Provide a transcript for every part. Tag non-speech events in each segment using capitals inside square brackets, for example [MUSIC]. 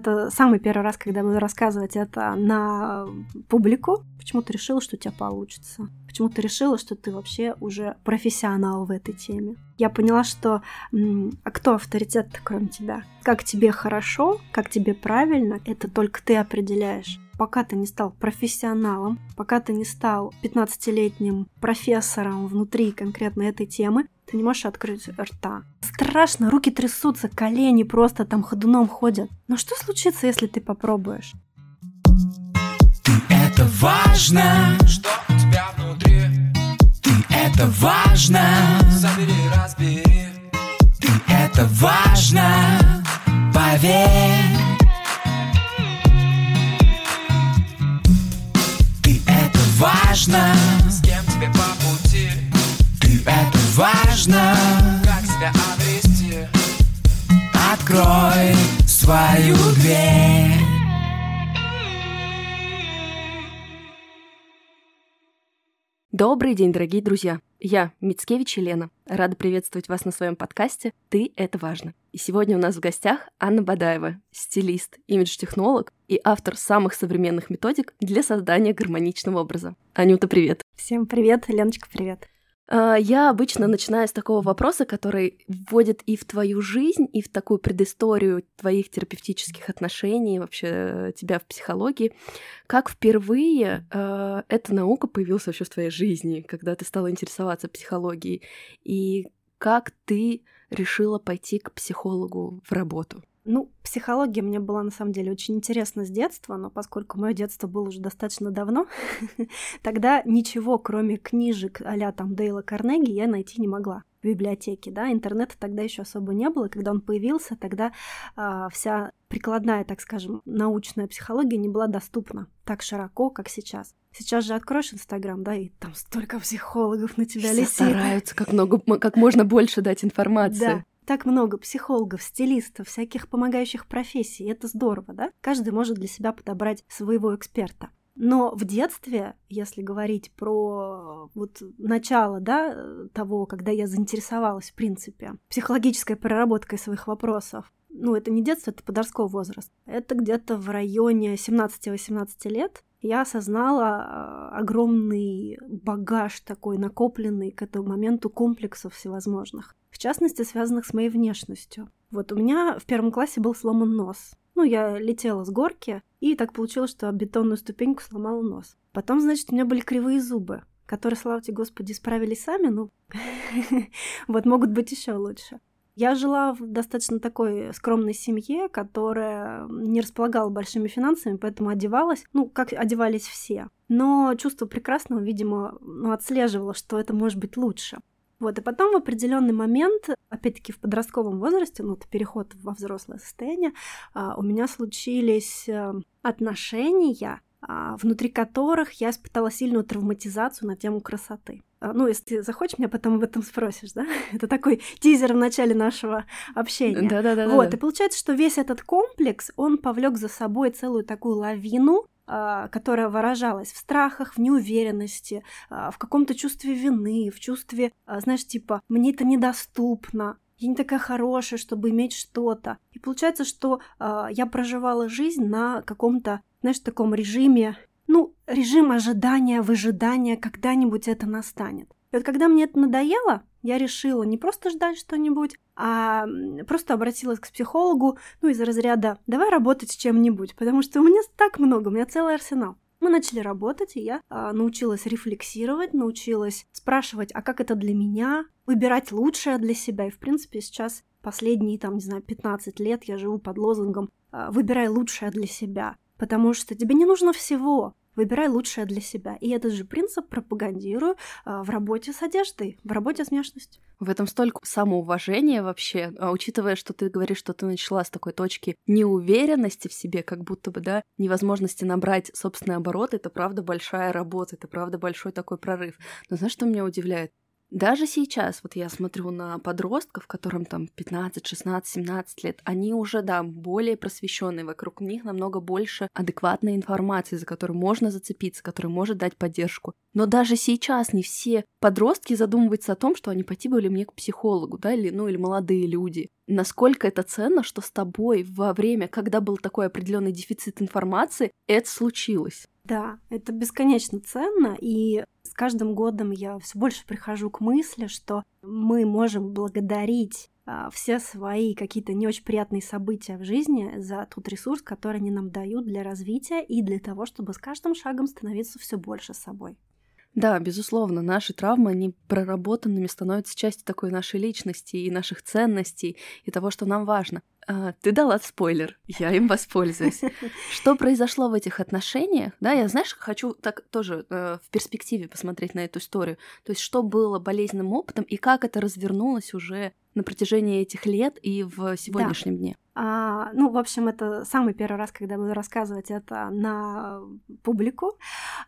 это самый первый раз, когда буду рассказывать это на публику. Почему ты решила, что у тебя получится? Почему ты решила, что ты вообще уже профессионал в этой теме? Я поняла, что а кто авторитет кроме тебя? Как тебе хорошо, как тебе правильно, это только ты определяешь пока ты не стал профессионалом, пока ты не стал 15-летним профессором внутри конкретно этой темы, ты не можешь открыть рта. Страшно, руки трясутся, колени просто там ходуном ходят. Но что случится, если ты попробуешь? Ты это важно, что у тебя внутри. Ты это важно, забери, разбери. Ты это важно, поверь. важно С кем тебе по пути Ты это важно Как себя обрести Открой свою дверь Добрый день, дорогие друзья! Я, Мицкевич Елена, рада приветствовать вас на своем подкасте «Ты – это важно». И сегодня у нас в гостях Анна Бадаева, стилист, имидж-технолог и автор самых современных методик для создания гармоничного образа. Анюта, привет! Всем привет, Леночка, привет! А, я обычно начинаю с такого вопроса, который вводит и в твою жизнь, и в такую предысторию твоих терапевтических отношений, вообще тебя в психологии. Как впервые э, эта наука появилась вообще в твоей жизни, когда ты стала интересоваться психологией? И как ты решила пойти к психологу в работу? Ну, психология мне была на самом деле очень интересна с детства, но поскольку мое детство было уже достаточно давно, [LAUGHS] тогда ничего, кроме книжек а там Дейла Карнеги, я найти не могла в библиотеке, да, интернета тогда еще особо не было, когда он появился, тогда э, вся прикладная, так скажем, научная психология не была доступна так широко, как сейчас. Сейчас же откроешь Инстаграм, да, и там столько психологов на тебя Все летит. стараются как, много, как можно больше дать информации. Да, так много психологов, стилистов, всяких помогающих профессий. Это здорово, да? Каждый может для себя подобрать своего эксперта. Но в детстве, если говорить про вот начало да, того, когда я заинтересовалась, в принципе, психологической проработкой своих вопросов, ну, это не детство, это подростковый возраст. Это где-то в районе 17-18 лет я осознала а, огромный багаж такой накопленный к этому моменту комплексов всевозможных в частности, связанных с моей внешностью. Вот у меня в первом классе был сломан нос. Ну, я летела с горки, и так получилось, что бетонную ступеньку сломала нос. Потом, значит, у меня были кривые зубы, которые, слава тебе, Господи, справились сами, ну, [LAUGHS] вот могут быть еще лучше. Я жила в достаточно такой скромной семье, которая не располагала большими финансами, поэтому одевалась, ну, как одевались все. Но чувство прекрасного, видимо, ну, отслеживало, что это может быть лучше. Вот, и потом в определенный момент, опять-таки в подростковом возрасте, ну, это переход во взрослое состояние, а, у меня случились э, отношения, а, внутри которых я испытала сильную травматизацию на тему красоты. А, ну, если ты захочешь, меня потом об этом спросишь, да? [LAUGHS] Это такой тизер в начале нашего общения. Да-да-да. Вот, и получается, что весь этот комплекс, он повлек за собой целую такую лавину которая выражалась в страхах, в неуверенности, а, в каком-то чувстве вины, в чувстве, а, знаешь, типа «мне это недоступно», я не такая хорошая, чтобы иметь что-то. И получается, что я проживала жизнь на каком-то, знаешь, таком режиме, ну, режим ожидания, выжидания, когда-нибудь это настанет. И вот когда мне это надоело, я решила не просто ждать что-нибудь, а просто обратилась к психологу, ну, из разряда «давай работать с чем-нибудь», потому что у меня так много, у меня целый арсенал. Мы начали работать, и я а, научилась рефлексировать, научилась спрашивать, а как это для меня, выбирать лучшее для себя. И, в принципе, сейчас последние, там, не знаю, 15 лет я живу под лозунгом а, «выбирай лучшее для себя», потому что тебе не нужно всего. Выбирай лучшее для себя. И этот же принцип пропагандирую а, в работе с одеждой, в работе с внешностью. В этом столько самоуважения вообще, а, учитывая, что ты говоришь, что ты начала с такой точки неуверенности в себе, как будто бы, да, невозможности набрать собственный оборот, это правда большая работа, это правда большой такой прорыв. Но знаешь, что меня удивляет? Даже сейчас, вот я смотрю на подростков, которым там 15, 16, 17 лет, они уже, да, более просвещенные, вокруг них намного больше адекватной информации, за которую можно зацепиться, которая может дать поддержку. Но даже сейчас не все подростки задумываются о том, что они пойти были мне к психологу, да, или, ну, или молодые люди. Насколько это ценно, что с тобой во время, когда был такой определенный дефицит информации, это случилось. Да, это бесконечно ценно, и с каждым годом я все больше прихожу к мысли, что мы можем благодарить а, все свои какие-то не очень приятные события в жизни за тот ресурс, который они нам дают для развития и для того, чтобы с каждым шагом становиться все больше собой. Да, безусловно, наши травмы, они проработанными становятся частью такой нашей личности и наших ценностей, и того, что нам важно. А, ты дала спойлер, я им воспользуюсь. [LAUGHS] Что произошло в этих отношениях? Да, я, знаешь, хочу так тоже э, в перспективе посмотреть на эту историю. То есть, что было болезненным опытом и как это развернулось уже на протяжении этих лет и в сегодняшнем да. дне? А, ну, в общем, это самый первый раз, когда буду рассказывать это на публику.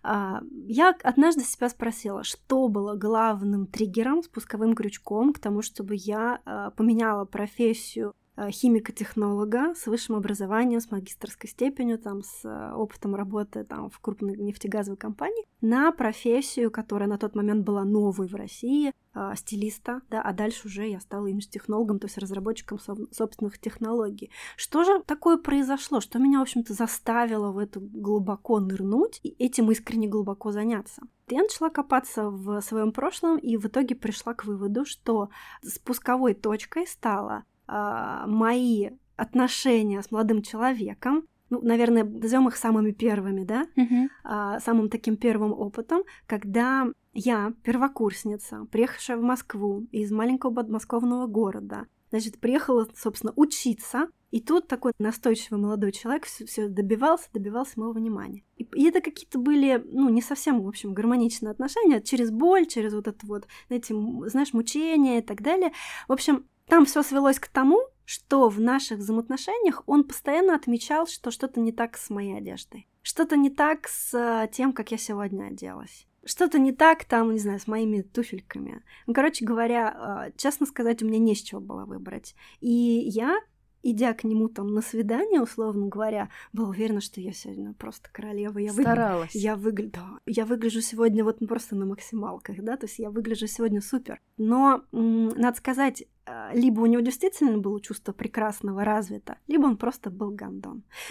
А, я однажды себя спросила, что было главным триггером, спусковым крючком к тому, чтобы я а, поменяла профессию Э, химико-технолога с высшим образованием, с магистрской степенью, там, с э, опытом работы там, в крупной нефтегазовой компании, на профессию, которая на тот момент была новой в России, э, стилиста, да, а дальше уже я стала имидж-технологом, то есть разработчиком собственных технологий. Что же такое произошло, что меня, в общем-то, заставило в это глубоко нырнуть и этим искренне глубоко заняться? Я начала копаться в своем прошлом и в итоге пришла к выводу, что спусковой точкой стала а, мои отношения с молодым человеком, ну, наверное, назовем их самыми первыми, да, uh-huh. а, самым таким первым опытом, когда я, первокурсница, приехавшая в Москву из маленького подмосковного города, значит, приехала, собственно, учиться, и тут такой настойчивый молодой человек все добивался, добивался моего внимания. И, и это какие-то были, ну, не совсем, в общем, гармоничные отношения, через боль, через вот это вот, знаете, знаешь, мучение и так далее. В общем, там все свелось к тому, что в наших взаимоотношениях он постоянно отмечал, что что-то не так с моей одеждой. Что-то не так с э, тем, как я сегодня оделась. Что-то не так там, не знаю, с моими туфельками. Ну, короче говоря, э, честно сказать, у меня не с чего было выбрать. И я идя к нему там на свидание, условно говоря, была уверена, что я сегодня просто королева. Я Старалась. Выгля... Я, выгля... да, я выгляжу сегодня вот просто на максималках, да, то есть я выгляжу сегодня супер. Но, надо сказать, э, либо у него действительно было чувство прекрасного развито, либо он просто был гандон. [LAUGHS]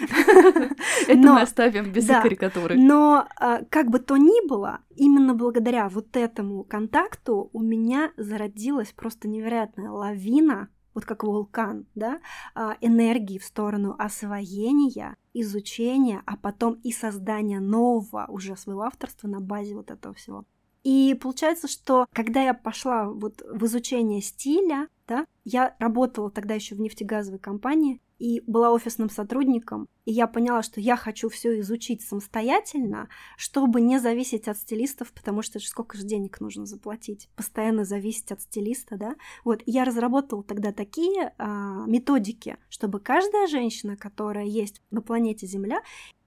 Это мы оставим без карикатуры. Но э, как бы то ни было, именно благодаря вот этому контакту у меня зародилась просто невероятная лавина вот как вулкан, да, а, энергии в сторону освоения, изучения, а потом и создания нового уже своего авторства на базе вот этого всего. И получается, что когда я пошла вот в изучение стиля, да, я работала тогда еще в нефтегазовой компании, и была офисным сотрудником, и я поняла, что я хочу все изучить самостоятельно, чтобы не зависеть от стилистов, потому что сколько же денег нужно заплатить, постоянно зависеть от стилиста, да. Вот я разработала тогда такие а, методики, чтобы каждая женщина, которая есть на планете Земля,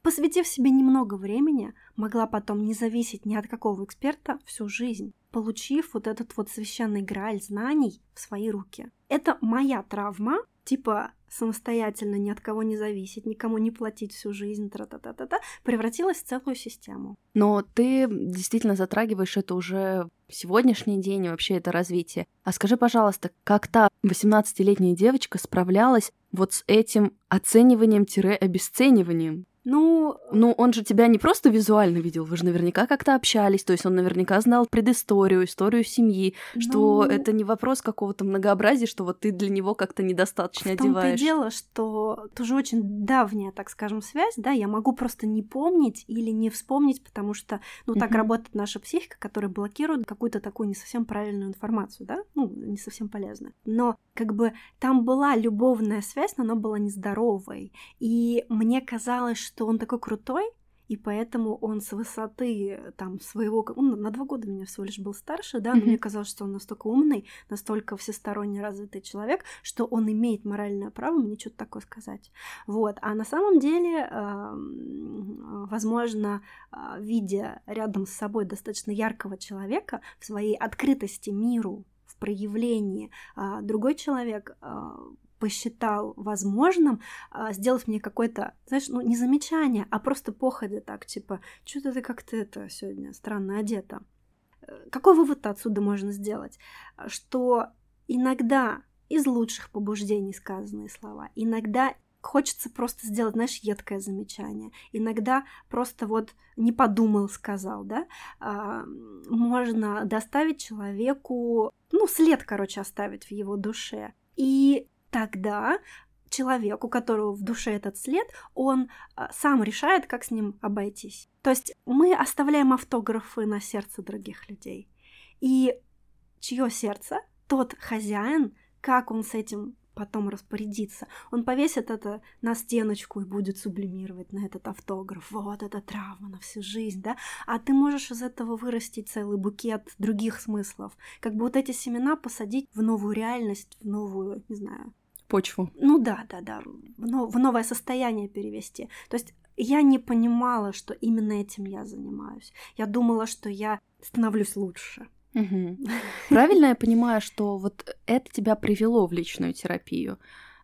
посвятив себе немного времени, могла потом не зависеть ни от какого эксперта всю жизнь, получив вот этот вот священный грааль знаний в свои руки. Это моя травма, типа самостоятельно ни от кого не зависеть, никому не платить всю жизнь, тра-та-та-та-та, превратилась в целую систему. Но ты действительно затрагиваешь это уже сегодняшний день и вообще это развитие. А скажи, пожалуйста, как та 18-летняя девочка справлялась вот с этим оцениванием-обесцениванием? Ну, ну, он же тебя не просто визуально видел, вы же наверняка как-то общались, то есть он наверняка знал предысторию, историю семьи, ну... что это не вопрос какого-то многообразия, что вот ты для него как-то недостаточно в одеваешь. В том-то дело, что тоже очень давняя, так скажем, связь, да, я могу просто не помнить или не вспомнить, потому что, ну, так mm-hmm. работает наша психика, которая блокирует какую-то такую не совсем правильную информацию, да, ну, не совсем полезную. Но как бы там была любовная связь, но она была нездоровой, и мне казалось, что что он такой крутой, и поэтому он с высоты там своего... Он на два года меня всего лишь был старше, да, но mm-hmm. мне казалось, что он настолько умный, настолько всесторонне развитый человек, что он имеет моральное право мне что-то такое сказать. Вот. А на самом деле, э, возможно, э, видя рядом с собой достаточно яркого человека в своей открытости миру, в проявлении, э, другой человек посчитал возможным, а, сделав мне какое-то, знаешь, ну не замечание, а просто походе так, типа, что-то ты как-то это сегодня странно одета. Э, какой вывод отсюда можно сделать? Что иногда из лучших побуждений сказанные слова, иногда хочется просто сделать, знаешь, едкое замечание. Иногда просто вот не подумал, сказал, да, а, можно доставить человеку, ну, след, короче, оставить в его душе. И тогда человек, у которого в душе этот след, он а, сам решает, как с ним обойтись. То есть мы оставляем автографы на сердце других людей. И чье сердце, тот хозяин, как он с этим потом распорядиться. Он повесит это на стеночку и будет сублимировать на этот автограф. Вот это травма на всю жизнь, да? А ты можешь из этого вырастить целый букет других смыслов. Как бы вот эти семена посадить в новую реальность, в новую, не знаю... Почву. Ну да, да, да. В, новое состояние перевести. То есть я не понимала, что именно этим я занимаюсь. Я думала, что я становлюсь лучше. Угу. [LAUGHS] Правильно я понимаю, что вот это тебя привело в личную терапию?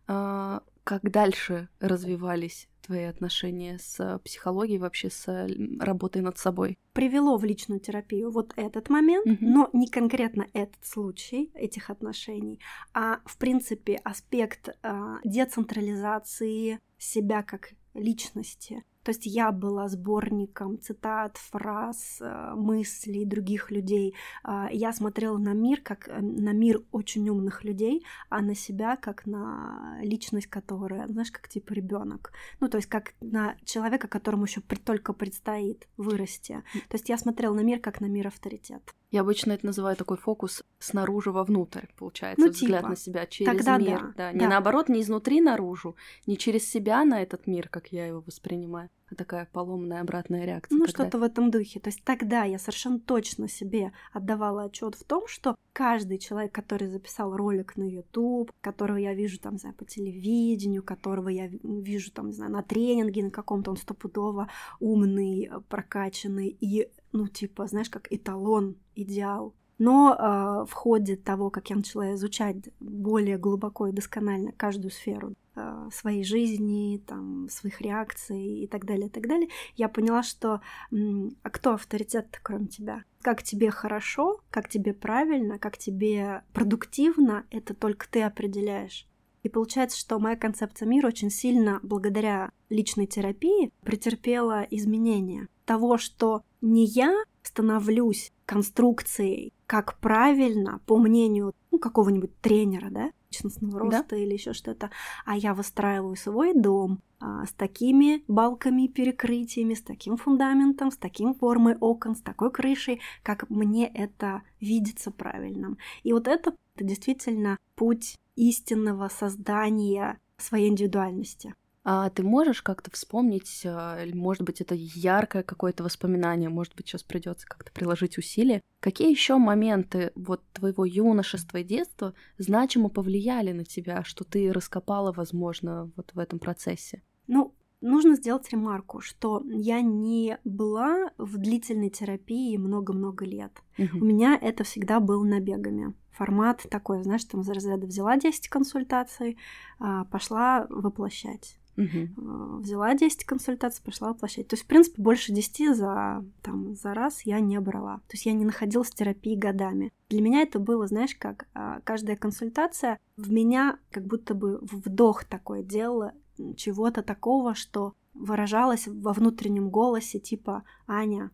А, как дальше развивались твои отношения с психологией, вообще с работой над собой? Привело в личную терапию вот этот момент, угу. но не конкретно этот случай этих отношений, а в принципе аспект э, децентрализации себя как личности, то есть я была сборником цитат, фраз, э, мыслей других людей. А, я смотрела на мир как э, на мир очень умных людей, а на себя как на личность, которая, знаешь, как типа ребенок. Ну, то есть как на человека, которому еще только предстоит вырасти. То есть я смотрела на мир как на мир авторитет. Я обычно это называю такой фокус снаружи вовнутрь, получается, ну, взгляд типа. на себя через Тогда мир. Да, да. Не да. наоборот, не изнутри наружу, не через себя на этот мир, как я его воспринимаю, а такая поломная обратная реакция. Ну, что-то в этом духе. То есть тогда я совершенно точно себе отдавала отчет в том, что каждый человек, который записал ролик на YouTube, которого я вижу там, не знаю, по телевидению, которого я вижу там, не знаю, на тренинге на каком-то, он стопудово умный, прокачанный и ну, типа, знаешь, как эталон, идеал. Но э, в ходе того, как я начала изучать более глубоко и досконально каждую сферу э, своей жизни, там, своих реакций и так далее, и так далее, я поняла, что м, а кто авторитет кроме тебя? Как тебе хорошо, как тебе правильно, как тебе продуктивно, это только ты определяешь. И получается, что моя концепция мира очень сильно, благодаря личной терапии, претерпела изменения того, что не я становлюсь конструкцией, как правильно, по мнению ну, какого-нибудь тренера, да, личностного роста да? или еще что-то, а я выстраиваю свой дом а, с такими балками, перекрытиями, с таким фундаментом, с таким формой окон, с такой крышей, как мне это видится правильным. И вот это, это действительно путь истинного создания своей индивидуальности. А ты можешь как-то вспомнить, а, может быть, это яркое какое-то воспоминание, может быть, сейчас придется как-то приложить усилия. Какие еще моменты вот твоего юношества и детства значимо повлияли на тебя, что ты раскопала, возможно, вот в этом процессе? Ну, нужно сделать ремарку, что я не была в длительной терапии много-много лет. Угу. У меня это всегда было набегами. Формат такой, знаешь, там за разряда взяла 10 консультаций, а, пошла воплощать. Угу. Взяла 10 консультаций, пошла воплощать. То есть, в принципе, больше 10 за, там, за раз я не брала. То есть я не находилась в терапии годами. Для меня это было, знаешь, как а, каждая консультация в меня как будто бы вдох такой делала, чего-то такого, что выражалось во внутреннем голосе, типа «Аня,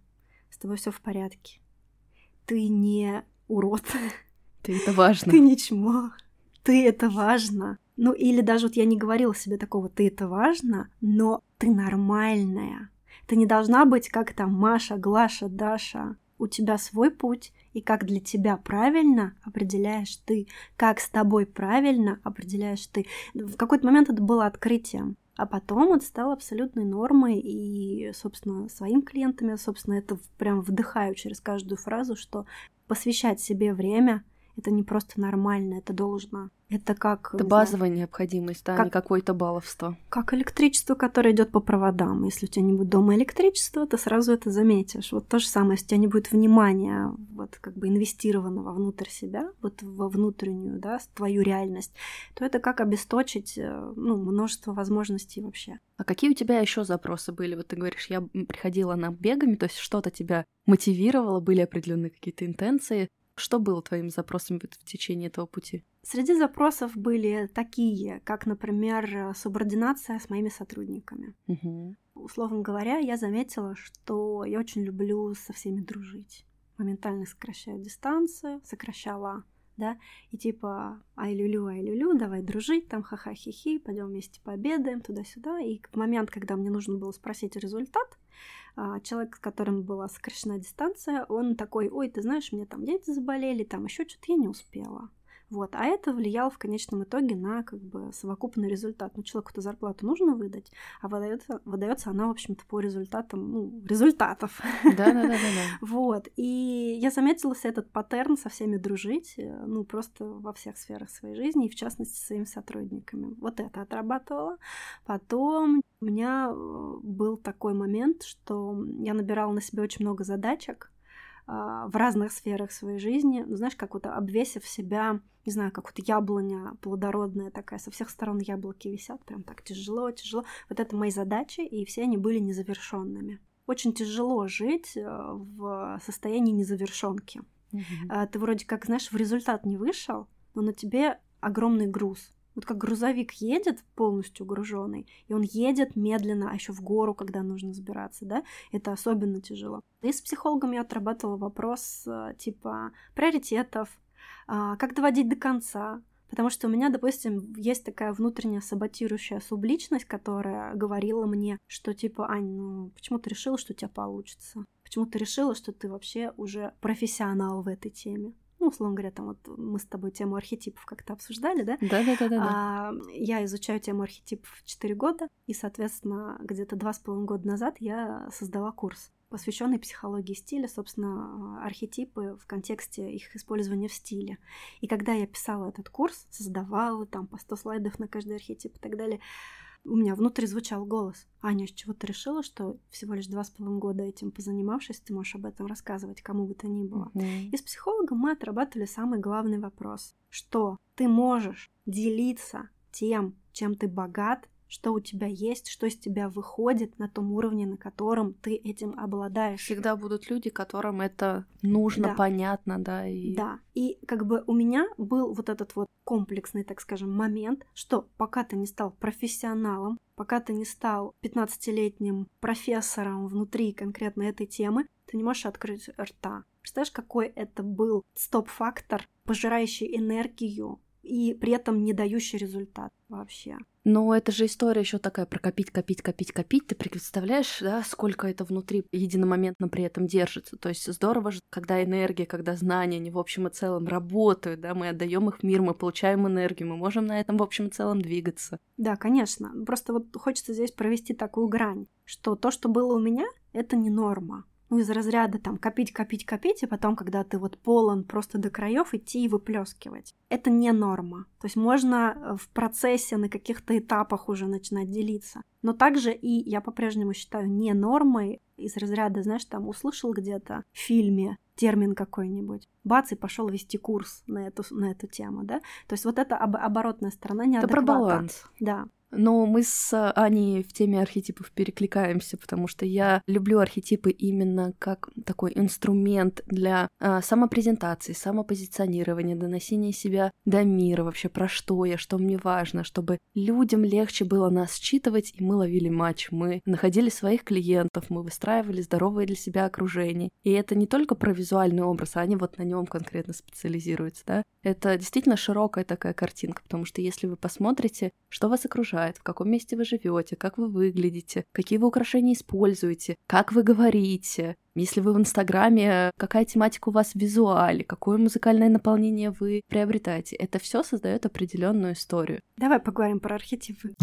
с тобой все в порядке. Ты не урод. Ты это важно. Ты не чмо. Ты это важно. Ну или даже вот я не говорила себе такого, ты это важно, но ты нормальная. Ты не должна быть как там Маша, Глаша, Даша. У тебя свой путь, и как для тебя правильно определяешь ты, как с тобой правильно определяешь ты. В какой-то момент это было открытием. А потом это стало абсолютной нормой, и, собственно, своим клиентам я, собственно, это прям вдыхаю через каждую фразу, что посвящать себе время — Это не просто нормально, это должно. Это как... Это базовая необходимость, да, как- не какое-то баловство. Как электричество, которое идет по проводам. Если у тебя не будет дома электричества, ты сразу это заметишь. Вот то же самое, если у тебя не будет внимания, вот как бы инвестированного внутрь себя, вот во внутреннюю, да, твою реальность, то это как обесточить, э, ну, множество возможностей вообще. А какие у тебя еще запросы были? Вот ты говоришь, я приходила на бегами, то есть что-то тебя мотивировало, были определенные какие-то интенции. Что было твоим запросом в течение этого пути? Среди запросов были такие, как, например, субординация с моими сотрудниками. Мгм. Условно говоря, я заметила, что я очень люблю со всеми дружить. Моментально сокращаю дистанцию, сокращала, да, и типа ай люлю, ай люлю, давай дружить, там ха-ха хи-хи, пойдем вместе пообедаем туда-сюда. И в момент, когда мне нужно было спросить результат, человек, с которым была сокращена дистанция, он такой, ой, ты знаешь, мне там дети заболели, там еще что-то я не успела. Вот. А это влияло в конечном итоге на как бы совокупный результат. Ну, человеку-то зарплату нужно выдать, а выдается, выдается она, в общем-то, по результатам, ну, результатов. Да-да-да-да. [LAUGHS] Вот. И я заметила этот паттерн со всеми дружить, э, ну, просто во всех сферах своей жизни, и в частности, со своими сотрудниками. Вот это отрабатывала. Потом у меня э, был такой момент, что я набирала на себе очень много задачек, в разных сферах своей жизни, ну, знаешь, как вот обвесив себя, не знаю, как вот яблоня плодородная такая, со всех сторон яблоки висят, прям так тяжело, тяжело. Вот это мои задачи, и все они были незавершенными. Очень тяжело жить э, в состоянии незавершенки. А, Ты вроде как, знаешь, в результат не вышел, но на тебе огромный груз. Вот как грузовик едет полностью груженный, и он едет медленно, а еще в гору, когда нужно сбираться, да, это особенно тяжело. И с психологом я отрабатывала вопрос э, типа приоритетов, а, как доводить до конца. Потому что у меня, допустим, есть такая внутренняя саботирующая субличность, которая говорила мне, что типа, Ань, ну почему ты решила, что у тебя получится? Почему ты решила, что ты вообще уже профессионал в этой теме? Ну, условно говоря, там вот мы с тобой тему архетипов как-то обсуждали, да? Да-да-да-да. А, я изучаю тему архетипов 4 года, и, соответственно, где-то два с половиной года назад я создала курс, посвященный психологии стиля, собственно, архетипы в контексте их использования в стиле. И когда я писала этот курс, создавала там по 100 слайдов на каждый архетип и так далее, у меня внутри звучал голос. Аня, с чего ты решила, что всего лишь два с половиной года этим позанимавшись, ты можешь об этом рассказывать кому бы то ни было? Мгм. И с психологом мы отрабатывали самый главный вопрос. Что ты можешь делиться тем, чем ты богат, что у тебя есть, что из тебя выходит на том уровне, на котором ты этим обладаешь. Всегда будут люди, которым это нужно, Да. понятно, да, и Да, и как бы у меня был вот этот вот комплексный, так скажем, момент, что пока ты не стал профессионалом, пока ты не стал 15-летним профессором внутри конкретно этой темы, ты не можешь открыть рта. Представляешь, какой это был стоп-фактор, пожирающий энергию и при этом не дающий результат вообще. Но это же история еще такая про копить, копить, копить, копить. Ты представляешь, да, сколько это внутри единомоментно при этом держится. То есть здорово же, когда энергия, когда знания, они в общем и целом работают, да, мы отдаем их в мир, мы получаем энергию, мы можем на этом в общем и целом двигаться. Да, конечно. Просто вот хочется здесь провести такую грань, что то, что было у меня, это не норма. Ну, из разряда там копить, копить, копить, и потом, когда ты вот полон просто до краев, идти и выплескивать. Это не норма. То есть можно э, в процессе на каких-то этапах уже начинать делиться. Но также и я по-прежнему считаю не нормой из разряда, знаешь, там услышал где-то в фильме термин какой-нибудь, бац, и пошел вести курс на эту, на эту тему, да? То есть вот это об- оборотная сторона Это неадеквата. про баланс. Да, Но мы с Аней в теме архетипов перекликаемся, потому что я люблю архетипы именно как такой инструмент для а, самопрезентации, самопозиционирования, доносения себя до мира, вообще про что я, что мне важно, чтобы людям легче было нас считывать, и мы ловили матч, мы находили своих клиентов, мы выстраивали здоровое для себя окружение. И это не только про визуальный образ, а они вот на нем конкретно специализируются, да. Это действительно широкая такая картинка, потому что если вы посмотрите, что вас окружает, в каком месте вы живете, как вы выглядите, какие вы украшения используете, как вы говорите, если вы в Инстаграме, какая тематика у вас в визуале, какое музыкальное наполнение вы приобретаете, это все создает определенную историю. давай поговорим про архетипы.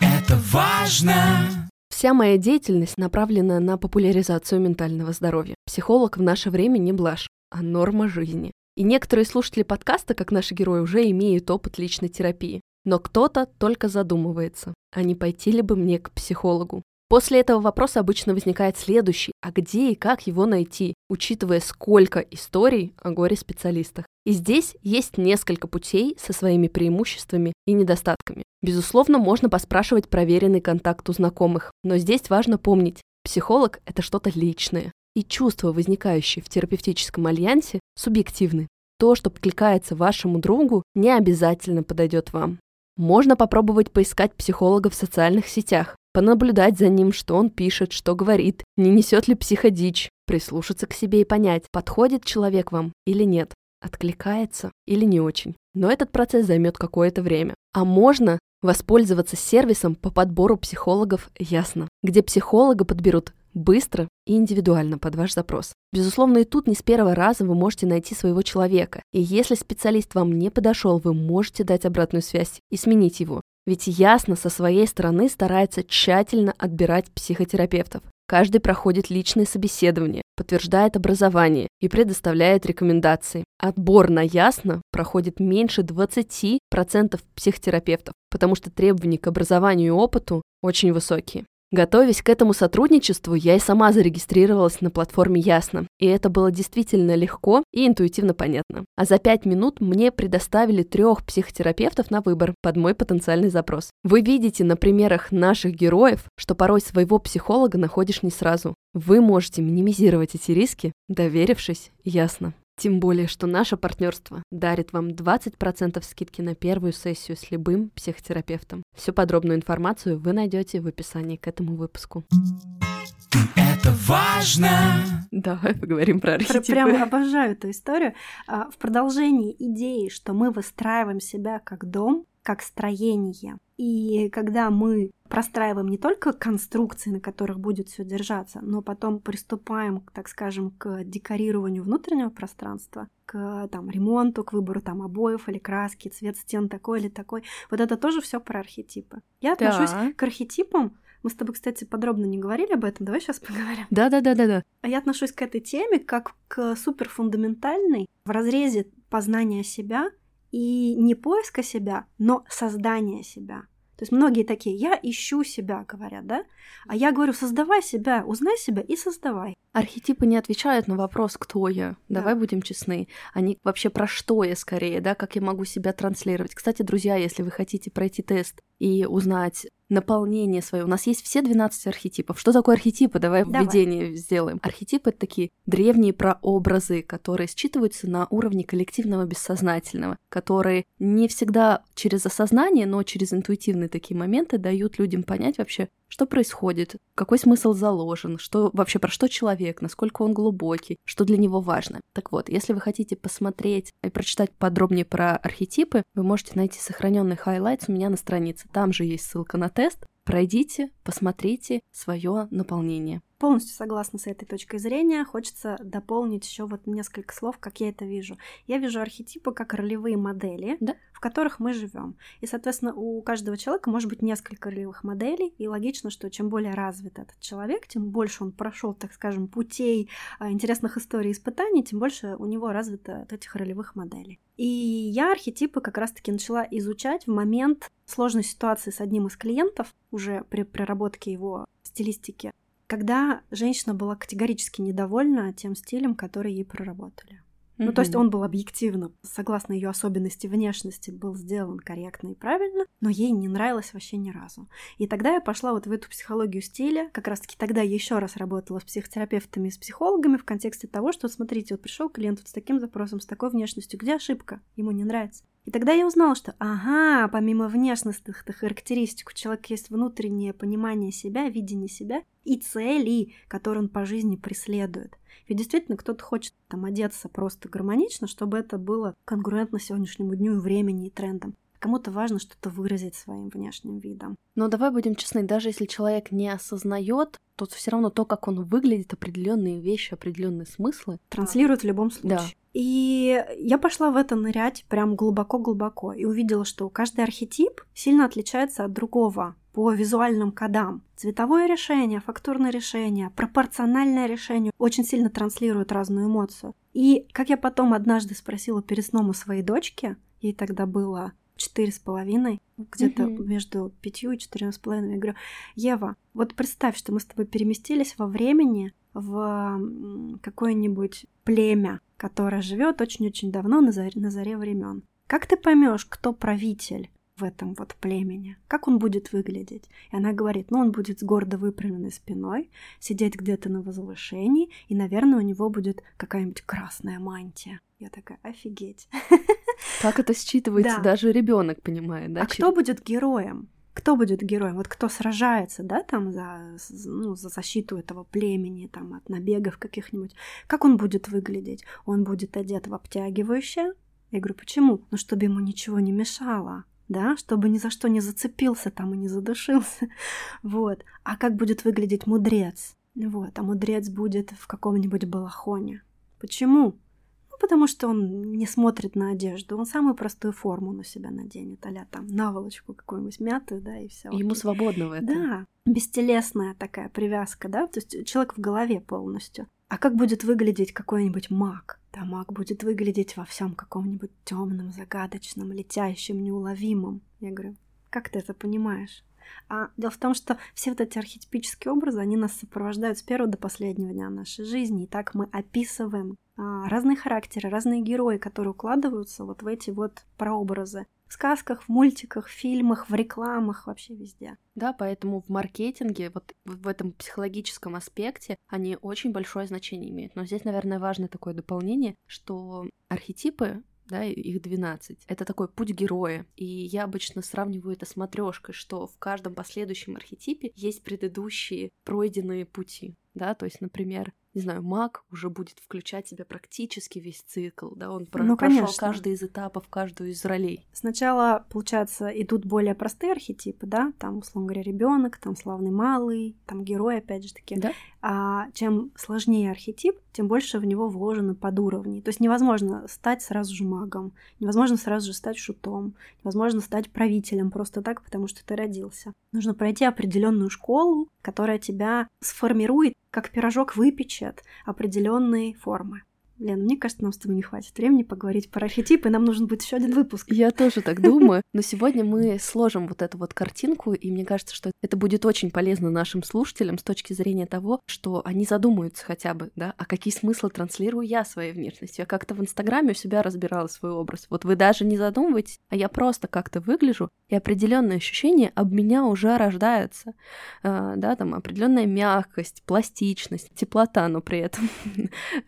Это важно. Вся моя деятельность направлена на популяризацию ментального здоровья. Психолог в наше время не блажь, а норма жизни. И некоторые слушатели подкаста, как наши герои, уже имеют опыт личной терапии. Но кто-то только задумывается, а не пойти ли бы мне к психологу. После этого вопроса обычно возникает следующий, а где и как его найти, учитывая сколько историй о горе-специалистах. И здесь есть несколько путей со своими преимуществами и недостатками. Безусловно, можно поспрашивать проверенный контакт у знакомых, но здесь важно помнить, психолог – это что-то личное, и чувства, возникающие в терапевтическом альянсе, субъективны. То, что подкликается вашему другу, не обязательно подойдет вам. Можно попробовать поискать психолога в социальных сетях, понаблюдать за ним, что он пишет, что говорит, не несет ли психодичь, прислушаться к себе и понять, подходит человек вам или нет, откликается или не очень. Но этот процесс займет какое-то время. А можно воспользоваться сервисом по подбору психологов «Ясно», где психолога подберут быстро и индивидуально под ваш запрос. Безусловно, и тут не с первого раза вы можете найти своего человека. И если специалист вам не подошел, вы можете дать обратную связь и сменить его. Ведь ясно со своей стороны старается тщательно отбирать психотерапевтов. Каждый проходит личное собеседование, подтверждает образование и предоставляет рекомендации. Отбор на ясно проходит меньше 20% психотерапевтов, потому что требования к образованию и опыту очень высокие. Готовясь к этому сотрудничеству, я и сама зарегистрировалась на платформе Ясно, и это было действительно легко и интуитивно понятно. А за пять минут мне предоставили трех психотерапевтов на выбор под мой потенциальный запрос. Вы видите на примерах наших героев, что порой своего психолога находишь не сразу. Вы можете минимизировать эти риски, доверившись Ясно. Тем более, что наше партнерство дарит вам 20% скидки на первую сессию с любым психотерапевтом. Всю подробную информацию вы найдете в описании к этому выпуску. Это важно. Давай поговорим про архетипы. Прям обожаю эту историю. А, в продолжении идеи, что мы выстраиваем себя как дом, как строение. И когда мы простраиваем не только конструкции, на которых будет все держаться, но потом приступаем, так скажем, к декорированию внутреннего пространства, к там, ремонту, к выбору там обоев или краски, цвет стен такой или такой. Вот это тоже все про архетипы. Я отношусь да. к архетипам мы с тобой, кстати, подробно не говорили об этом. Давай сейчас поговорим. Да, да, да, да, да. А я отношусь к этой теме как к суперфундаментальной в разрезе познания себя и не поиска себя, но создания себя. То есть многие такие, я ищу себя, говорят, да? А я говорю, создавай себя, узнай себя и создавай. Архетипы не отвечают на вопрос, кто я. Да. Давай будем честны. Они вообще про что я скорее, да, как я могу себя транслировать. Кстати, друзья, если вы хотите пройти тест и узнать наполнение свое. У нас есть все 12 архетипов. Что такое архетипы? Давай, Давай. введение сделаем. Архетипы — это такие древние прообразы, которые считываются на уровне коллективного бессознательного, которые не всегда через осознание, но через интуитивные такие моменты дают людям понять вообще, что происходит, какой смысл заложен, что вообще про что человек, насколько он глубокий, что для него важно. Так вот, если вы хотите посмотреть и прочитать подробнее про архетипы, вы можете найти сохраненный highlights у меня на странице. Там же есть ссылка на тест. Пройдите, посмотрите свое наполнение. Полностью согласна с этой точкой зрения. Хочется дополнить еще вот несколько слов, как я это вижу. Я вижу архетипы как ролевые модели, да? в которых мы живем. И, соответственно, у каждого человека может быть несколько ролевых моделей. И логично, что чем более развит этот человек, тем больше он прошел, так скажем, путей а, интересных историй и испытаний, тем больше у него развито этих ролевых моделей. И я архетипы как раз-таки начала изучать в момент сложной ситуации с одним из клиентов, уже при проработке его стилистики, когда женщина была категорически недовольна тем стилем, который ей проработали. Mm-hmm. Ну, то есть он был объективно, согласно ее особенности внешности, был сделан корректно и правильно, но ей не нравилось вообще ни разу. И тогда я пошла вот в эту психологию стиля, как раз-таки тогда я еще раз работала с психотерапевтами и с психологами в контексте того, что, смотрите, вот пришел клиент вот с таким запросом, с такой внешностью, где ошибка? Ему не нравится. И тогда я узнала, что, ага, помимо внешностных характеристик, у человека есть внутреннее понимание себя, видение себя и цели, которые он по жизни преследует. Ведь действительно кто-то хочет там одеться просто гармонично, чтобы это было конгруентно сегодняшнему дню и времени и трендам. Кому-то важно что-то выразить своим внешним видом. Но давай будем честны, даже если человек не осознает, то все равно то, как он выглядит, определенные вещи, определенные смыслы транслирует в любом случае. Да. И я пошла в это нырять прям глубоко-глубоко и увидела, что каждый архетип сильно отличается от другого по визуальным кодам. Цветовое решение, фактурное решение, пропорциональное решение очень сильно транслирует разную эмоцию. И как я потом однажды спросила перед сном у своей дочки, ей тогда было четыре с половиной, где-то mm-hmm. между пятью и четырьмя с половиной. Я говорю, Ева, вот представь, что мы с тобой переместились во времени в какое-нибудь племя, которое живет очень-очень давно на заре, на заре времен. Как ты поймешь, кто правитель? в этом вот племени. Как он будет выглядеть? И она говорит, ну он будет с гордо выпрямленной спиной, сидеть где-то на возвышении, и, наверное, у него будет какая-нибудь красная мантия. Я такая, офигеть. [LAUGHS] Как это считывается? Да. Даже ребенок понимает, да? А кто будет героем? Кто будет героем? Вот кто сражается, да, там за, ну, за защиту этого племени, там, от набегов каких-нибудь. Как он будет выглядеть? Он будет одет в обтягивающее. Я говорю, почему? Ну, чтобы ему ничего не мешало да, чтобы ни за что не зацепился там и не задушился, [LAUGHS] вот. А как будет выглядеть мудрец? Вот, а мудрец будет в каком-нибудь балахоне. Почему? Ну, потому что он не смотрит на одежду, он самую простую форму на себя наденет, а там наволочку какую-нибудь мятую, да, и все. Ему свободно в этом. Да, бестелесная такая привязка, да, то есть человек в голове полностью. А как будет выглядеть какой-нибудь маг? Да, маг будет выглядеть во всем каком-нибудь темном, загадочном, летящем, неуловимом. Я говорю, как ты это понимаешь? А дело в том, что все вот эти архетипические образы, они нас сопровождают с первого до последнего дня нашей жизни. И так мы описываем а, разные характеры, разные герои, которые укладываются вот в эти вот прообразы в сказках, в мультиках, в фильмах, в рекламах, вообще везде. Да, поэтому в маркетинге, вот в этом психологическом аспекте, они очень большое значение имеют. Но здесь, наверное, важно такое дополнение, что архетипы да, их 12. Это такой путь героя. И я обычно сравниваю это с матрешкой, что в каждом последующем архетипе есть предыдущие пройденные пути. Да, то есть, например, не знаю, маг уже будет включать в себя практически весь цикл, да, он про- ну, прошел каждый из этапов, каждую из ролей. Сначала, получается, идут более простые архетипы, да, там, условно говоря, ребенок, там славный малый, там герой, опять же таки. Да? А чем сложнее архетип, тем больше в него вложено под уровни. То есть невозможно стать сразу же магом, невозможно сразу же стать шутом, невозможно стать правителем просто так, потому что ты родился. Нужно пройти определенную школу, которая тебя сформирует, как пирожок выпечет определенные формы. Лен, мне кажется, нам с тобой не хватит времени поговорить про архетипы, нам нужен будет еще один выпуск. Я тоже так думаю, но сегодня мы сложим вот эту вот картинку, и мне кажется, что это будет очень полезно нашим слушателям с точки зрения того, что они задумаются хотя бы, да, а какие смыслы транслирую я своей внешностью. Я как-то в Инстаграме у себя разбирала свой образ. Вот вы даже не задумываетесь, а я просто как-то выгляжу, и определенные ощущения об меня уже рождаются. А, да, там определенная мягкость, пластичность, теплота, но при этом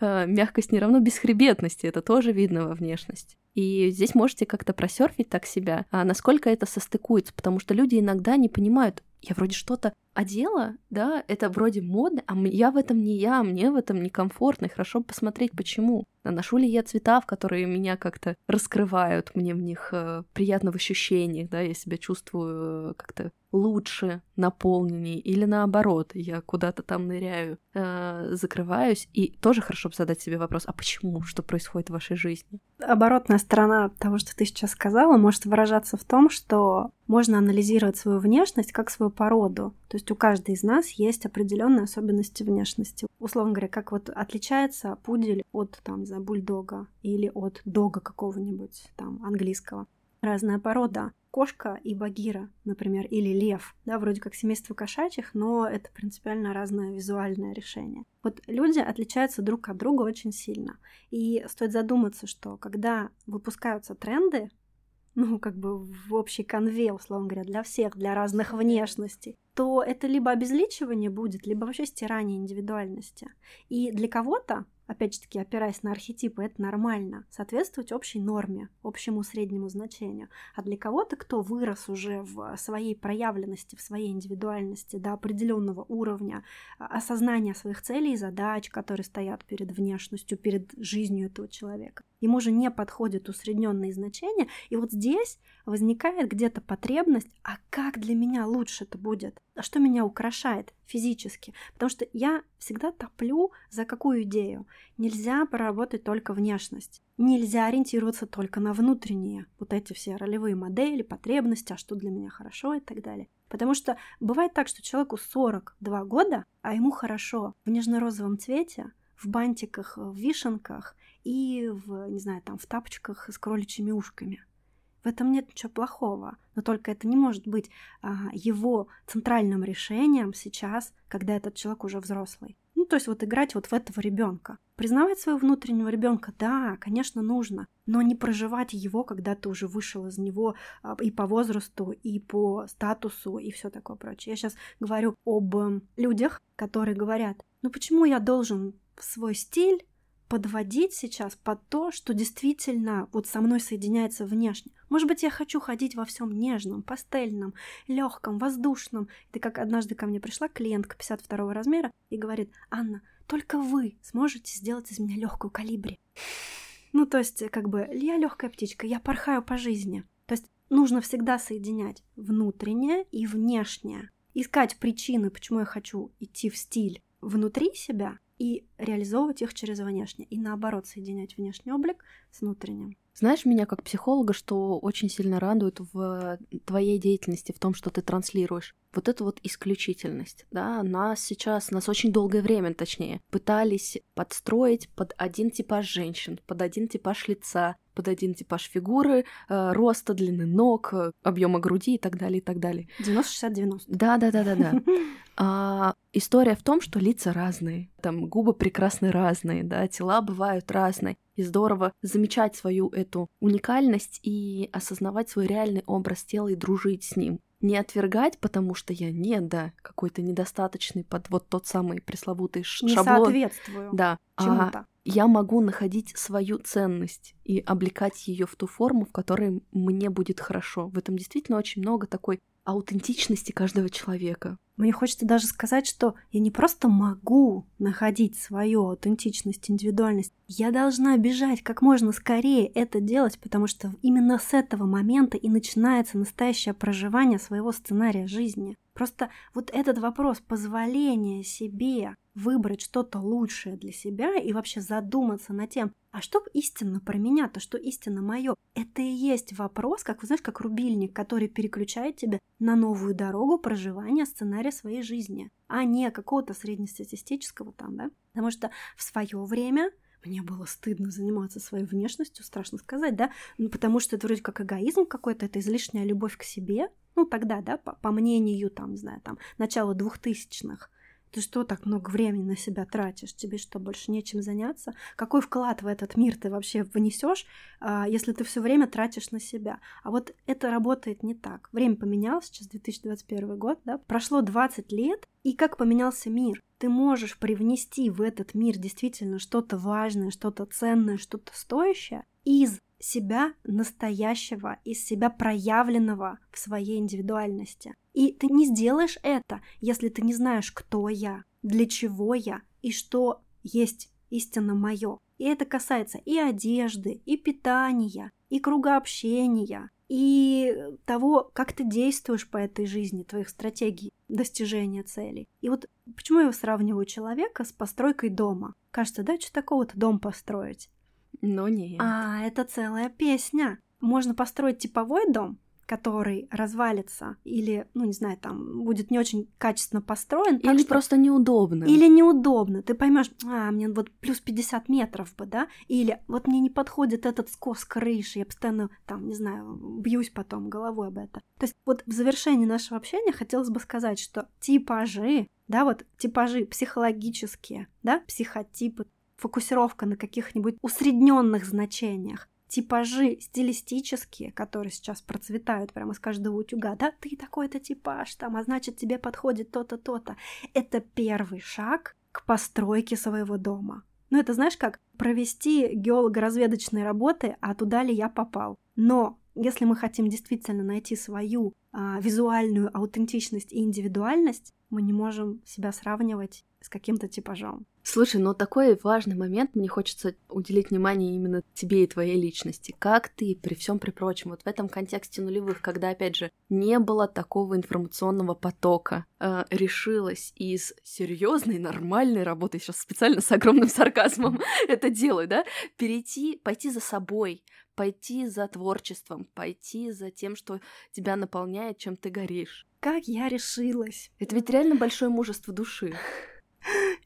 а, [LAUGHS] мягкость не равно бесхребетности, это тоже видно во внешности. И здесь можете как-то просерфить так себя, а насколько это состыкуется, потому что люди иногда не понимают, я вроде что-то одела, да, это вроде модно, а я в этом не я, мне в этом некомфортно, и хорошо посмотреть, почему. А ношу ли я цвета, в которые меня как-то раскрывают, мне в них э, приятно в ощущениях, да, я себя чувствую э, как-то лучше, наполненней, или наоборот, я куда-то там ныряю, э, закрываюсь, и тоже хорошо бы задать себе вопрос, а почему, что происходит в вашей жизни? Оборотная сторона того, что ты сейчас сказала, может выражаться в том, что можно анализировать свою внешность как свою породу. То есть у каждой из нас есть определенные особенности внешности. Условно говоря, как вот отличается пудель от, там, не знаю, бульдога или от дога какого-нибудь там английского. Разная порода кошка и багира, например, или лев, да, вроде как семейство кошачьих, но это принципиально разное визуальное решение. Вот люди отличаются друг от друга очень сильно. И стоит задуматься, что когда выпускаются тренды, [LAUGHS] ну, как бы в общей конве, условно говоря, для всех, для разных внешностей, то это либо обезличивание будет, либо вообще стирание индивидуальности. И для кого-то опять же таки, опираясь на архетипы, это нормально, соответствовать общей норме, общему среднему значению. А для кого-то, кто вырос уже в своей проявленности, в своей индивидуальности до определенного уровня а, осознания своих целей и задач, которые стоят перед внешностью, перед жизнью этого человека, ему же не подходят усредненные значения, и вот здесь возникает где-то потребность, а как для меня лучше это будет? А что меня украшает физически? Потому что я всегда топлю за какую идею? Нельзя проработать только внешность. Нельзя ориентироваться только на внутренние, вот эти все ролевые модели, потребности, а что для меня хорошо и так далее. Потому что бывает так, что человеку 42 года, а ему хорошо в нежно-розовом цвете, в бантиках, в вишенках и в, не знаю, там, в тапочках с кроличьими ушками. В этом нет ничего плохого, но только это не может быть а, его центральным решением сейчас, когда этот человек уже взрослый. Ну, то есть вот играть вот в этого ребенка. Признавать своего внутреннего ребенка, да, конечно, нужно, но не проживать его, когда ты уже вышел из него а, и по возрасту, и по статусу, и все такое прочее. Я сейчас говорю об э, людях, которые говорят, ну почему я должен свой стиль подводить сейчас под то, что действительно вот со мной соединяется внешне. Может быть, я хочу ходить во всем нежном, пастельном, легком, воздушном. Это как однажды ко мне пришла клиентка 52 размера и говорит, Анна, только вы сможете сделать из меня легкую калибри. Ну, то есть, как бы, я легкая птичка, я порхаю по жизни. То есть, нужно всегда соединять внутреннее и внешнее. Искать причины, почему я хочу идти в стиль внутри себя, и реализовывать их через внешнее. И наоборот, соединять внешний облик с внутренним. Знаешь, меня как психолога, что очень сильно радует в твоей деятельности, в том, что ты транслируешь. Вот эту вот исключительность, да, нас сейчас, нас очень долгое время, точнее, пытались подстроить под один типаж женщин, под один типаж лица, под один типаж фигуры, э, роста, длины ног, э, объема груди и так далее, и так далее. 90-60-90. Да-да-да-да-да. [LAUGHS] А, история в том, что лица разные, там губы прекрасны разные, да, тела бывают разные. И здорово замечать свою эту уникальность и осознавать свой реальный образ тела и дружить с ним. Не отвергать, потому что я не, да, какой-то недостаточный под вот тот самый пресловутый не шаблон. соответствую Да. чему-то. А я могу находить свою ценность и облекать ее в ту форму, в которой мне будет хорошо. В этом действительно очень много такой аутентичности каждого человека. Мне хочется даже сказать, что я не просто могу находить свою аутентичность, индивидуальность, я должна бежать как можно скорее это делать, потому что именно с этого момента и начинается настоящее проживание своего сценария жизни. Просто вот этот вопрос позволения себе выбрать что-то лучшее для себя и вообще задуматься над тем, а что истинно про меня-то, что истинно мое? Это и есть вопрос, как вы знаешь, как рубильник, который переключает тебя на новую дорогу проживания сценария своей жизни, а не какого-то среднестатистического там, да? Потому что в свое время мне было стыдно заниматься своей внешностью, страшно сказать, да, ну, потому что это вроде как эгоизм какой-то, это излишняя любовь к себе, ну, тогда, да, по, по мнению, там, не знаю, там, начала двухтысячных, ты что так много времени на себя тратишь? Тебе что, больше нечем заняться? Какой вклад в этот мир ты вообще внесешь, а, если ты все время тратишь на себя? А вот это работает не так. Время поменялось, сейчас 2021 год, да? Прошло 20 лет, и как поменялся мир? Ты можешь привнести в этот мир действительно что-то важное, что-то ценное, что-то стоящее из себя настоящего, из себя проявленного в своей индивидуальности. И ты не сделаешь это, если ты не знаешь, кто я, для чего я и что есть истинно мое. И это касается и одежды, и питания, и круга общения, и того, как ты действуешь по этой жизни, твоих стратегий достижения целей. И вот почему я сравниваю человека с постройкой дома? Кажется, да, что такого-то дом построить? Но нет. А, это целая песня. Можно построить типовой дом, который развалится или, ну, не знаю, там будет не очень качественно построен. Или что... просто неудобно. Или неудобно. Ты поймешь, а, мне вот плюс 50 метров бы, да? Или вот мне не подходит этот скос крыши, я постоянно, там, не знаю, бьюсь потом головой об это. То есть вот в завершении нашего общения хотелось бы сказать, что типажи, да, вот типажи психологические, да, психотипы, фокусировка на каких-нибудь усредненных значениях, типажи стилистические, которые сейчас процветают прямо из каждого утюга, да, ты такой-то типаж там, а значит тебе подходит то-то, то-то. Это первый шаг к постройке своего дома. Ну, это знаешь как? Провести геолого-разведочные работы, а туда ли я попал. Но если мы хотим действительно найти свою а, визуальную аутентичность и индивидуальность, мы не можем себя сравнивать с каким-то типажом. Слушай, но такой важный момент, мне хочется уделить внимание именно тебе и твоей личности. Как ты при всем при прочем, вот в этом контексте нулевых, когда, опять же, не было такого информационного потока, э, решилась из серьезной, нормальной работы, сейчас специально с огромным сарказмом [LAUGHS] это делаю, да, перейти, пойти за собой, пойти за творчеством, пойти за тем, что тебя наполняет, чем ты горишь. Как я решилась? Это ведь реально большое мужество души.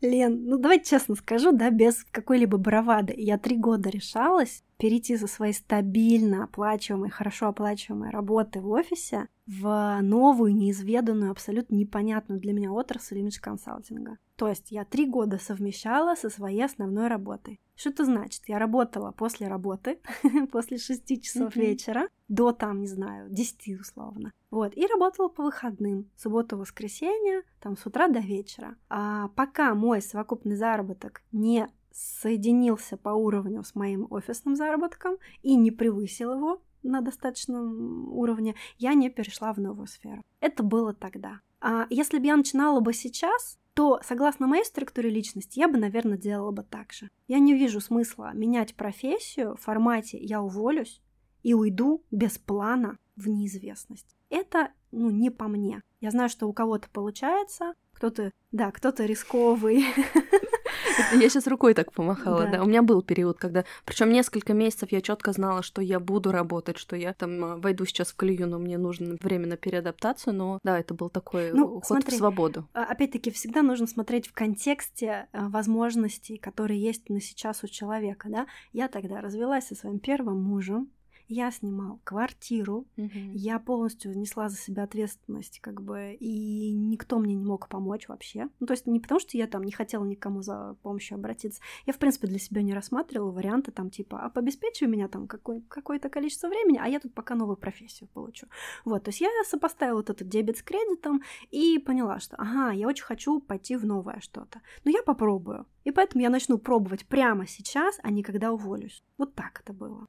Лен, ну давайте честно скажу, да, без какой-либо бравады. Я три года решалась перейти со своей стабильно оплачиваемой, хорошо оплачиваемой работы в офисе в новую, неизведанную, абсолютно непонятную для меня отрасль имидж-консалтинга. То есть я три года совмещала со своей основной работой. Что это значит? Я работала после работы, [LAUGHS] после шести часов mm-hmm. вечера, до там, не знаю, десяти условно. Вот, и работала по выходным, субботу, воскресенье, там с утра до вечера. А пока мой совокупный заработок не соединился по уровню с моим офисным заработком и не превысил его на достаточном уровне, я не перешла в новую сферу. Это было тогда. А если бы я начинала бы сейчас, то, согласно моей структуре личности, я бы, наверное, делала бы так же. Я не вижу смысла менять профессию в формате «я уволюсь и уйду без плана в неизвестность». Это, ну, не по мне. Я знаю, что у кого-то получается, кто-то, да, кто-то рисковый, Я сейчас рукой так помахала, да. да. У меня был период, когда, причем несколько месяцев я четко знала, что я буду работать, что я там а, войду сейчас в колею, но мне нужно время на переадаптацию, но да, это был такой ну, уход смотри, в свободу. А, опять-таки, всегда нужно смотреть в контексте а, возможностей, которые есть на сейчас у человека, да. Я тогда развелась со своим первым мужем, я снимал квартиру, угу. я полностью несла за себя ответственность, как бы, и никто мне не мог помочь вообще. Ну, то есть не потому, что я там не хотела никому за помощью обратиться. Я, в принципе, для себя не рассматривала варианты там типа, а пообеспечивай меня там какой- какое-то количество времени, а я тут пока новую профессию получу. Вот, то есть я сопоставила вот этот дебет с кредитом и поняла, что, ага, я очень хочу пойти в новое что-то. Но я попробую. И поэтому я начну пробовать прямо сейчас, а не когда уволюсь. Вот так это было.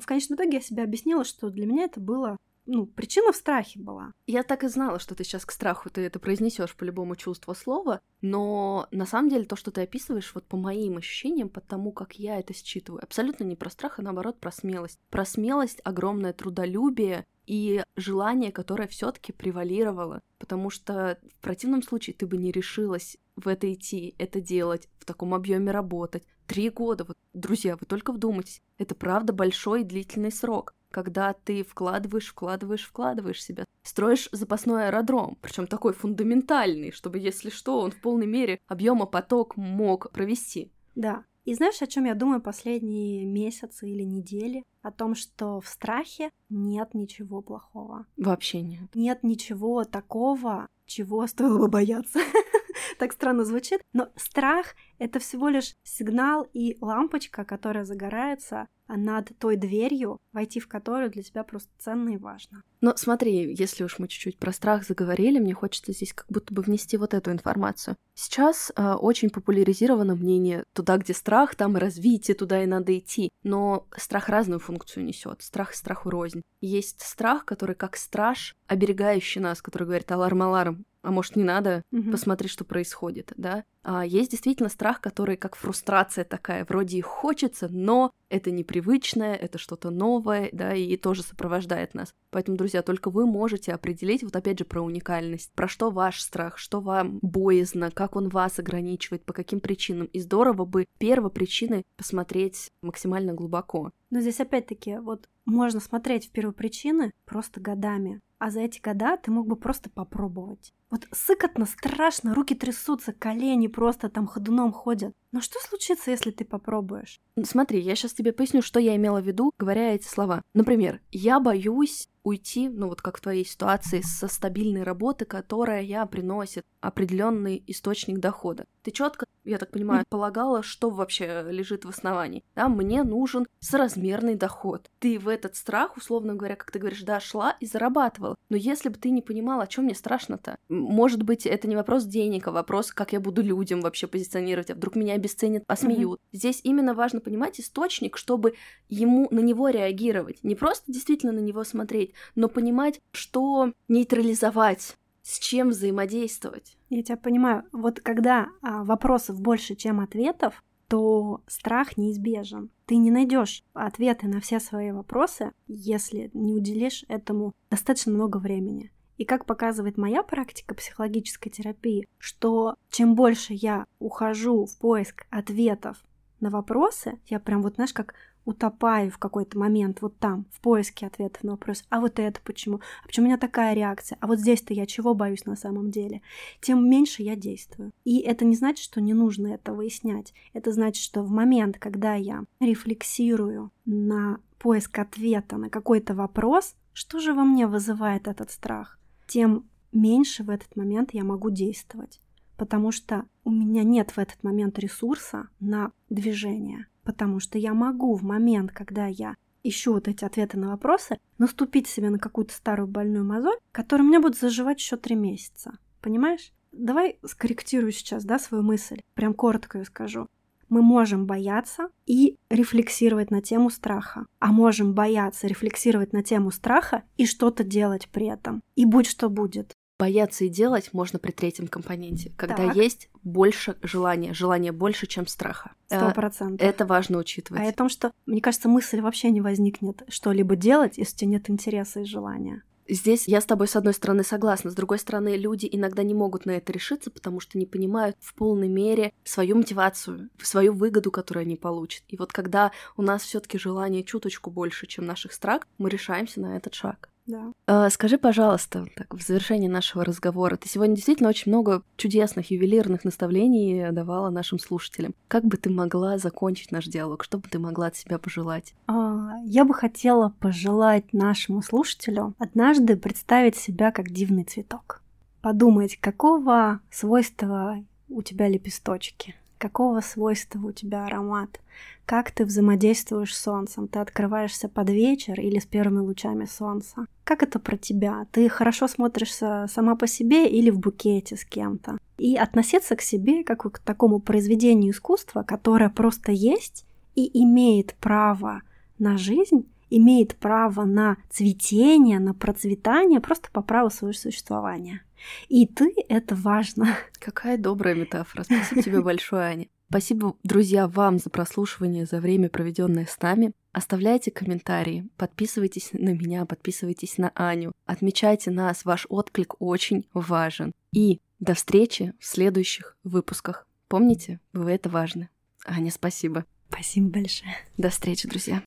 В конечном итоге я себе объяснила, что для меня это было ну, причина в страхе была. Я так и знала, что ты сейчас к страху ты это произнесешь по любому чувству слова, но на самом деле то, что ты описываешь, вот по моим ощущениям, по тому, как я это считываю, абсолютно не про страх, а наоборот про смелость. Про смелость, огромное трудолюбие и желание, которое все-таки превалировало. Потому что в противном случае ты бы не решилась в это идти, это делать, в таком объеме работать. Три года, вот, друзья, вы только вдумайтесь, это правда большой и длительный срок когда ты вкладываешь, вкладываешь, вкладываешь себя. Строишь запасной аэродром, причем такой фундаментальный, чтобы, если что, он в полной мере объема поток мог провести. Да. И знаешь, о чем я думаю последние месяцы или недели? О том, что в страхе нет ничего плохого. Вообще нет. Нет ничего такого, чего стоило бы бояться. [LAUGHS] [LAUGHS] так странно звучит, но страх — это всего лишь сигнал и лампочка, которая загорается над той дверью, войти в которую для тебя просто ценно и важно. Но смотри, если уж мы чуть-чуть про страх заговорили, мне хочется здесь как будто бы внести вот эту информацию. Сейчас э, очень популяризировано мнение туда, где страх, там и развитие, туда и надо идти. Но страх разную функцию несет. Страх страху рознь. Есть страх, который как страж, оберегающий нас, который говорит аларм-аларм, а может не надо, угу. посмотри, что происходит, да. А есть действительно страх, который как фрустрация такая, вроде и хочется, но это непривычное, это что-то новое, да, и тоже сопровождает нас. Поэтому, друзья, только вы можете определить, вот опять же, про уникальность, про что ваш страх, что вам боязно, как он вас ограничивает, по каким причинам. И здорово бы первопричины посмотреть максимально глубоко. Но здесь опять-таки вот можно смотреть в первопричины просто годами, а за эти года ты мог бы просто попробовать. Вот сыкотно, страшно, руки трясутся, колени просто там ходуном ходят. Но что случится, если ты попробуешь? Смотри, я сейчас тебе поясню, что я имела в виду, говоря эти слова. Например, я боюсь уйти, ну вот как в твоей ситуации, со стабильной работы, которая приносит определенный источник дохода. Ты четко, я так понимаю, полагала, что вообще лежит в основании. Да, мне нужен соразмерный доход. Ты в этот страх, условно говоря, как ты говоришь, да, шла и зарабатывала. Но если бы ты не понимала, о чем мне страшно-то, может быть, это не вопрос денег, а вопрос, как я буду людям вообще позиционировать, а вдруг меня обесценят, посмеют. Угу. Здесь именно важно понимать источник, чтобы ему на него реагировать. Не просто действительно на него смотреть, но понимать, что нейтрализовать с чем взаимодействовать. Я тебя понимаю. Вот когда а, вопросов больше, чем ответов, то страх неизбежен. Ты не найдешь ответы на все свои вопросы, если не уделишь этому достаточно много времени. И как показывает моя практика психологической терапии, что чем больше я ухожу в поиск ответов на вопросы, я прям вот, знаешь, как утопаю в какой-то момент вот там, в поиске ответов на вопрос, а вот это почему, а почему у меня такая реакция, а вот здесь-то я чего боюсь на самом деле, тем меньше я действую. И это не значит, что не нужно это выяснять. Это значит, что в момент, когда я рефлексирую на поиск ответа на какой-то вопрос, что же во мне вызывает этот страх, тем меньше в этот момент я могу действовать потому что у меня нет в этот момент ресурса на движение потому что я могу в момент, когда я ищу вот эти ответы на вопросы, наступить себе на какую-то старую больную мозоль, которая мне будет заживать еще три месяца. Понимаешь? Давай скорректирую сейчас, да, свою мысль. Прям коротко ее скажу. Мы можем бояться и рефлексировать на тему страха. А можем бояться, рефлексировать на тему страха и что-то делать при этом. И будь что будет. Бояться и делать можно при третьем компоненте, когда Так. есть больше желания, желание больше, чем страха. Сто Э, процентов. Это важно учитывать. А о том, что, мне кажется, мысль вообще не возникнет что-либо делать, если у тебя нет интереса и желания. Здесь я с тобой, с одной стороны, согласна. С другой стороны, люди иногда не могут на это решиться, потому что не понимают в полной мере свою мотивацию, свою выгоду, которую они получат. И вот когда у нас все таки желание чуточку больше, чем наших страх, мы решаемся на этот шаг. Да. А, Скажи, пожалуйста, так, в завершении нашего разговора, ты сегодня действительно очень много чудесных ювелирных наставлений давала нашим слушателям. Как бы ты могла закончить наш диалог? Что бы ты могла от себя пожелать? А, Я бы хотела пожелать нашему слушателю однажды представить себя как дивный цветок. Подумать, какого свойства у тебя лепесточки, какого свойства у тебя аромат, как ты взаимодействуешь с солнцем, ты открываешься под вечер или с первыми лучами солнца. Как это про тебя? Ты хорошо смотришься сама по себе или в букете с кем-то? И относиться к себе как к такому произведению искусства, которое просто есть и имеет право на жизнь, имеет право на цветение, на процветание просто по праву своего существования. И ты — это важно. [LAUGHS] Какая добрая метафора. Спасибо тебе большое, Аня. Спасибо, друзья, вам за прослушивание, за время, проведенное с нами. Оставляйте комментарии, подписывайтесь на меня, подписывайтесь на Аню, отмечайте нас, ваш отклик очень важен. И до встречи в следующих выпусках. Помните, вы это важны. Аня, спасибо. Спасибо большое. До встречи, друзья.